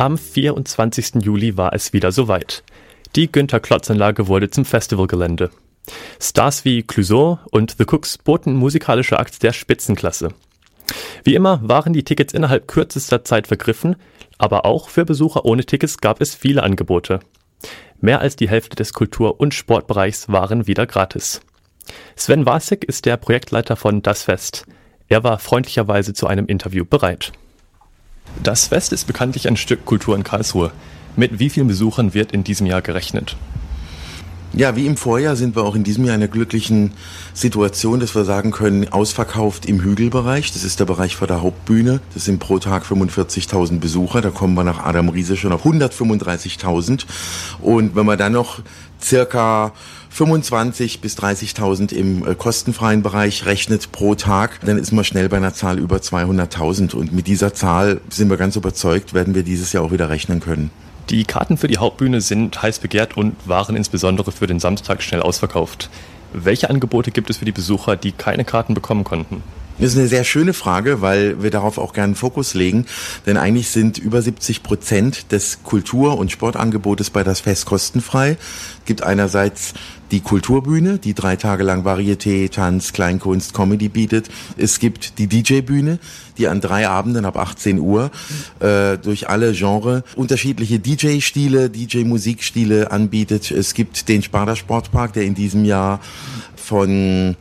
Am 24. Juli war es wieder soweit. Die Günther-Klotz-Anlage wurde zum Festivalgelände. Stars wie Clouseau und The Cooks boten musikalische Akts der Spitzenklasse. Wie immer waren die Tickets innerhalb kürzester Zeit vergriffen, aber auch für Besucher ohne Tickets gab es viele Angebote. Mehr als die Hälfte des Kultur- und Sportbereichs waren wieder gratis. Sven Wasik ist der Projektleiter von Das Fest. Er war freundlicherweise zu einem Interview bereit. Das Fest ist bekanntlich ein Stück Kultur in Karlsruhe. Mit wie vielen Besuchern wird in diesem Jahr gerechnet? Ja, wie im Vorjahr sind wir auch in diesem Jahr in einer glücklichen Situation, dass wir sagen können, ausverkauft im Hügelbereich. Das ist der Bereich vor der Hauptbühne. Das sind pro Tag 45.000 Besucher. Da kommen wir nach Adam Riese schon auf 135.000. Und wenn wir dann noch circa 25 bis 30.000 im äh, kostenfreien Bereich rechnet pro Tag, dann ist man schnell bei einer Zahl über 200.000. Und mit dieser Zahl sind wir ganz überzeugt, werden wir dieses Jahr auch wieder rechnen können. Die Karten für die Hauptbühne sind heiß begehrt und waren insbesondere für den Samstag schnell ausverkauft. Welche Angebote gibt es für die Besucher, die keine Karten bekommen konnten? Das ist eine sehr schöne Frage, weil wir darauf auch gerne Fokus legen. Denn eigentlich sind über 70 Prozent des Kultur- und Sportangebotes bei das Fest kostenfrei. Es gibt einerseits die Kulturbühne, die drei Tage lang Varieté, Tanz, Kleinkunst, Comedy bietet. Es gibt die DJ-Bühne, die an drei Abenden ab 18 Uhr äh, durch alle Genre unterschiedliche DJ-Stile, DJ-Musikstile anbietet. Es gibt den Sparda Sportpark, der in diesem Jahr von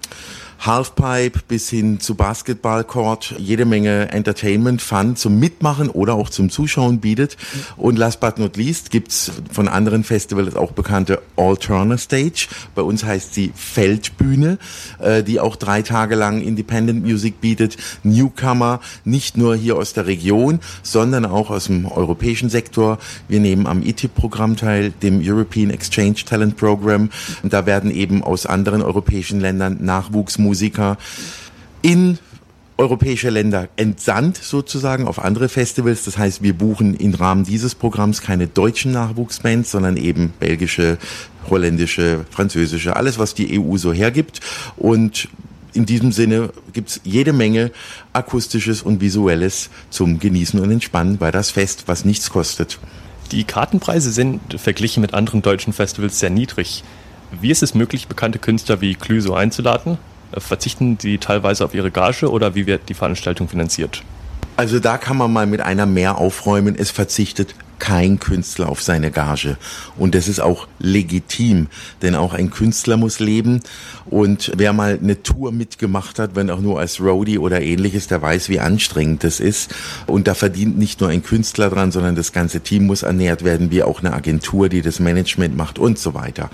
Halfpipe bis hin zu Basketballcourt jede Menge Entertainment, Fun zum Mitmachen oder auch zum Zuschauen bietet. Und last but not least gibt's von anderen Festivals auch bekannte Alterna Stage. Bei uns heißt sie Feldbühne, äh, die auch drei Tage lang Independent Music bietet. Newcomer, nicht nur hier aus der Region, sondern auch aus dem europäischen Sektor. Wir nehmen am ITIP-Programm teil, dem European Exchange Talent Program. Und da werden eben aus anderen europäischen Ländern Nachwuchsmusiker Musiker in europäische Länder entsandt sozusagen auf andere Festivals. Das heißt, wir buchen im Rahmen dieses Programms keine deutschen Nachwuchsbands, sondern eben belgische, holländische, französische, alles, was die EU so hergibt. Und in diesem Sinne gibt's jede Menge akustisches und visuelles zum Genießen und Entspannen bei das Fest, was nichts kostet. Die Kartenpreise sind verglichen mit anderen deutschen Festivals sehr niedrig. Wie ist es möglich, bekannte Künstler wie Clüso einzuladen? Verzichten Sie teilweise auf Ihre Gage oder wie wird die Veranstaltung finanziert? Also da kann man mal mit einer mehr aufräumen. Es verzichtet kein Künstler auf seine Gage. Und das ist auch legitim, denn auch ein Künstler muss leben. Und wer mal eine Tour mitgemacht hat, wenn auch nur als Roadie oder ähnliches, der weiß, wie anstrengend das ist. Und da verdient nicht nur ein Künstler dran, sondern das ganze Team muss ernährt werden, wie auch eine Agentur, die das Management macht und so weiter.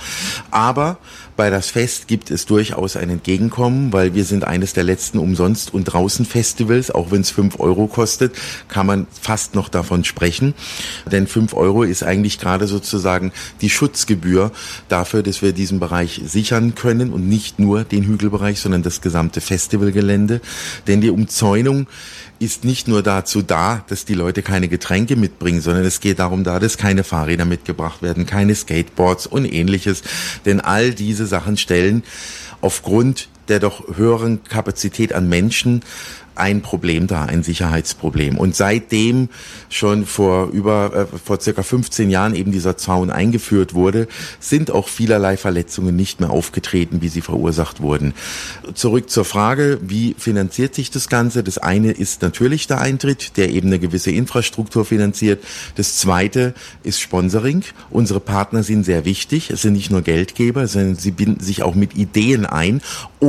Aber bei das Fest gibt es durchaus ein Entgegenkommen, weil wir sind eines der letzten Umsonst- und Draußen-Festivals. Auch wenn es fünf Euro kostet, kann man fast noch davon sprechen. Denn fünf Euro ist eigentlich gerade sozusagen die Schutzgebühr dafür, dass wir diesen Bereich sichern können und nicht nur den Hügelbereich, sondern das gesamte Festivalgelände. Denn die Umzäunung ist nicht nur dazu da, dass die Leute keine Getränke mitbringen, sondern es geht darum da, dass keine Fahrräder mitgebracht werden, keine Skateboards und ähnliches. Denn all diese Sachen stellen aufgrund der doch höheren Kapazität an Menschen ein Problem da, ein Sicherheitsproblem. Und seitdem schon vor über äh, vor circa 15 Jahren eben dieser Zaun eingeführt wurde, sind auch vielerlei Verletzungen nicht mehr aufgetreten, wie sie verursacht wurden. Zurück zur Frage, wie finanziert sich das Ganze? Das eine ist natürlich der Eintritt, der eben eine gewisse Infrastruktur finanziert. Das zweite ist Sponsoring. Unsere Partner sind sehr wichtig. Es sind nicht nur Geldgeber, sondern sie binden sich auch mit Ideen ein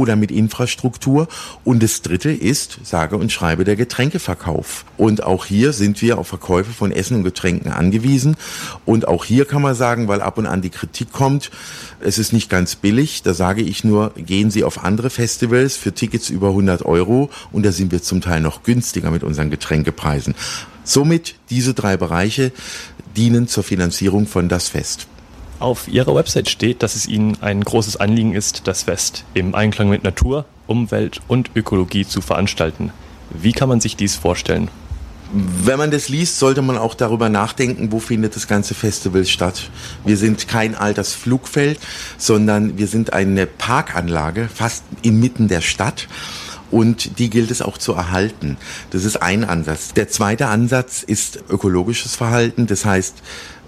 oder mit Infrastruktur. Und das dritte ist, sage und schreibe der Getränkeverkauf. Und auch hier sind wir auf Verkäufe von Essen und Getränken angewiesen. Und auch hier kann man sagen, weil ab und an die Kritik kommt, es ist nicht ganz billig. Da sage ich nur, gehen Sie auf andere Festivals für Tickets über 100 Euro und da sind wir zum Teil noch günstiger mit unseren Getränkepreisen. Somit diese drei Bereiche dienen zur Finanzierung von das Fest. Auf Ihrer Website steht, dass es Ihnen ein großes Anliegen ist, das Fest im Einklang mit Natur, Umwelt und Ökologie zu veranstalten. Wie kann man sich dies vorstellen? Wenn man das liest, sollte man auch darüber nachdenken, wo findet das ganze Festival statt. Wir sind kein altes Flugfeld, sondern wir sind eine Parkanlage, fast inmitten der Stadt. und die gilt es auch zu erhalten. Das ist ein Ansatz. Der zweite Ansatz ist ökologisches Verhalten. Das heißt,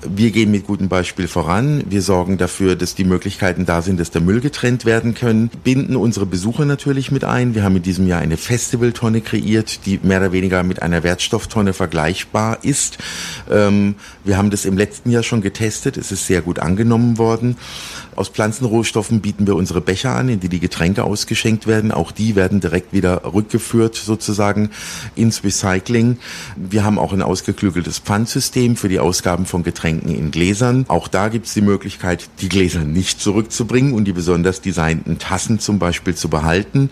wir gehen mit gutem Beispiel voran. Wir sorgen dafür, dass die Möglichkeiten da sind, dass der Müll getrennt werden können. Binden unsere Besucher natürlich mit ein. Wir haben in diesem Jahr eine Festivaltonne kreiert, die mehr oder weniger mit einer Wertstofftonne vergleichbar ist. Ähm, wir haben das im letzten Jahr schon getestet. Es ist sehr gut angenommen worden. Aus Pflanzenrohstoffen bieten wir unsere Becher an, in die die Getränke ausgeschenkt werden. Auch die werden direkt wieder rückgeführt sozusagen ins Recycling. Wir haben auch ein ausgeklügeltes Pfandsystem für die Ausgaben von Getränken in Gläsern. Auch da gibt es die Möglichkeit, die Gläser nicht zurückzubringen und die besonders designten Tassen zum Beispiel zu behalten.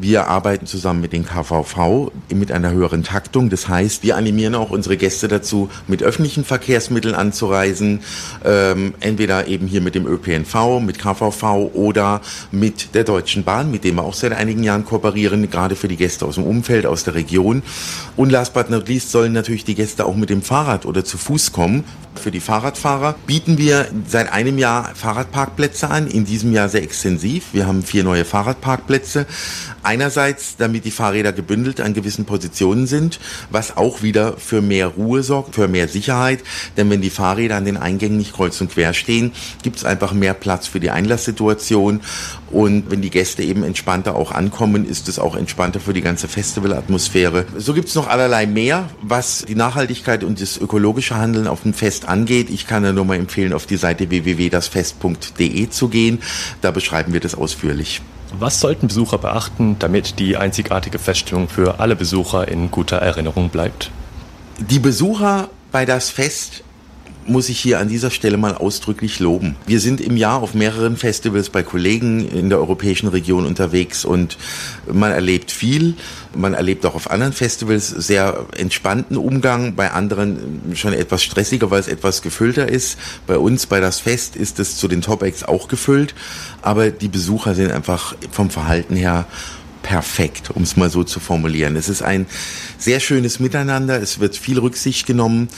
Wir arbeiten zusammen mit den KVV mit einer höheren Taktung. Das heißt, wir animieren auch unsere Gäste dazu, mit öffentlichen Verkehrsmitteln anzureisen, ähm, entweder eben hier mit dem ÖPNV, mit KVV oder mit der Deutschen Bahn, mit dem wir auch seit einigen Jahren kooperieren, gerade für die Gäste aus dem Umfeld, aus der Region. Und last but not least sollen natürlich die Gäste auch mit dem Fahrrad oder zu Fuß kommen. Für die Fahrradfahrer bieten wir seit einem Jahr Fahrradparkplätze an, in diesem Jahr sehr extensiv. Wir haben vier neue Fahrradparkplätze. Einerseits, damit die Fahrräder gebündelt an gewissen Positionen sind, was auch wieder für mehr Ruhe sorgt, für mehr Sicherheit. Denn wenn die Fahrräder an den Eingängen nicht kreuz und quer stehen, gibt es einfach mehr Platz für die Einlasssituation. Und wenn die Gäste eben entspannter auch ankommen, ist es auch entspannter für die ganze Festivalatmosphäre. So gibt es noch allerlei mehr, was die Nachhaltigkeit und das ökologische Handeln auf dem Fest angeht. Ich kann da nur mal empfehlen, auf die Seite www.dasfest.de zu gehen. Da beschreiben wir das ausführlich. Was sollten Besucher beachten, damit die einzigartige Feststellung für alle Besucher in guter Erinnerung bleibt? Die Besucher bei das Fest muss ich hier an dieser Stelle mal ausdrücklich loben. Wir sind im Jahr auf mehreren Festivals bei Kollegen in der europäischen Region unterwegs und man erlebt viel. Man erlebt auch auf anderen Festivals sehr entspannten Umgang, bei anderen schon etwas stressiger, weil es etwas gefüllter ist. Bei uns, bei das Fest, ist es zu den Top-Acts auch gefüllt, aber die Besucher sind einfach vom Verhalten her perfekt, um es mal so zu formulieren. Es ist ein sehr schönes Miteinander, es wird viel Rücksicht genommen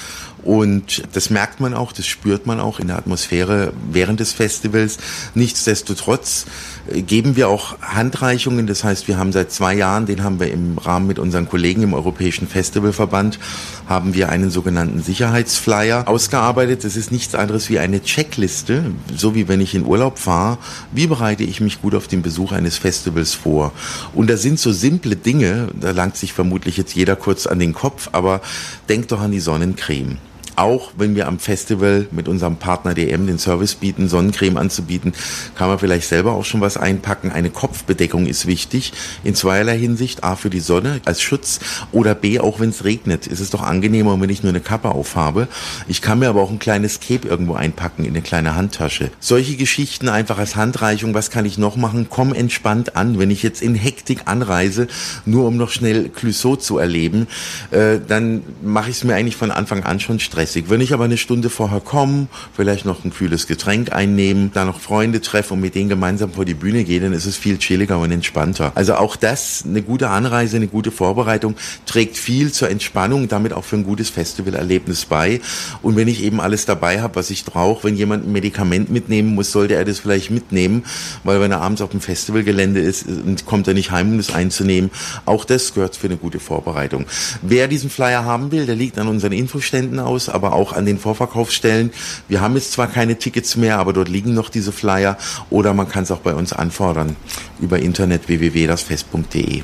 und das merkt man auch, das spürt man auch in der Atmosphäre während des Festivals. Nichtsdestotrotz äh, geben wir auch Handreichungen. Das heißt, wir haben seit zwei Jahren, den haben wir im Rahmen mit unseren Kollegen im Europäischen Festivalverband, haben wir einen sogenannten Sicherheitsflyer ausgearbeitet. Das ist nichts anderes wie eine Checkliste, so wie wenn ich in Urlaub fahre. Wie bereite ich mich gut auf den Besuch eines Festivals vor? Und da sind so simple Dinge, da langt sich vermutlich jetzt jeder kurz an den Kopf, aber denkt doch an die Sonnencreme auch wenn wir am Festival mit unserem Partner DM den Service bieten, Sonnencreme anzubieten, kann man vielleicht selber auch schon was einpacken. Eine Kopfbedeckung ist wichtig in zweierlei Hinsicht. A für die Sonne als Schutz oder B auch wenn es regnet. Ist es doch angenehmer, wenn ich nur eine Kappe aufhabe. Ich kann mir aber auch ein kleines Cape irgendwo einpacken in eine kleine Handtasche. Solche Geschichten einfach als Handreichung. Was kann ich noch machen? Komm entspannt an. Wenn ich jetzt in Hektik anreise, nur um noch schnell Clouseau zu erleben, äh, dann mache ich es mir eigentlich von Anfang an schon stressig stressig. Wenn ich aber eine Stunde vorher komme, vielleicht noch ein kühles Getränk einnehmen, da noch Freunde treffe und mit denen gemeinsam vor die Bühne gehe, dann ist es viel chilliger und entspannter. Also auch das, eine gute Anreise, eine gute Vorbereitung, trägt viel zur Entspannung, damit auch für ein gutes Festivalerlebnis bei. Und wenn ich eben alles dabei habe, was ich brauche, wenn jemand ein Medikament mitnehmen muss, sollte er das vielleicht mitnehmen, weil wenn er abends auf dem Festivalgelände ist, kommt er nicht heim, um das einzunehmen. Auch das gehört für eine gute Vorbereitung. Wer diesen Flyer haben will, der liegt an unseren Infoständen aus, aber auch an den Vorverkaufsstellen. Wir haben jetzt zwar keine Tickets mehr, aber dort liegen noch diese Flyer oder man kann es auch bei uns anfordern über Internet www.dasfest.de.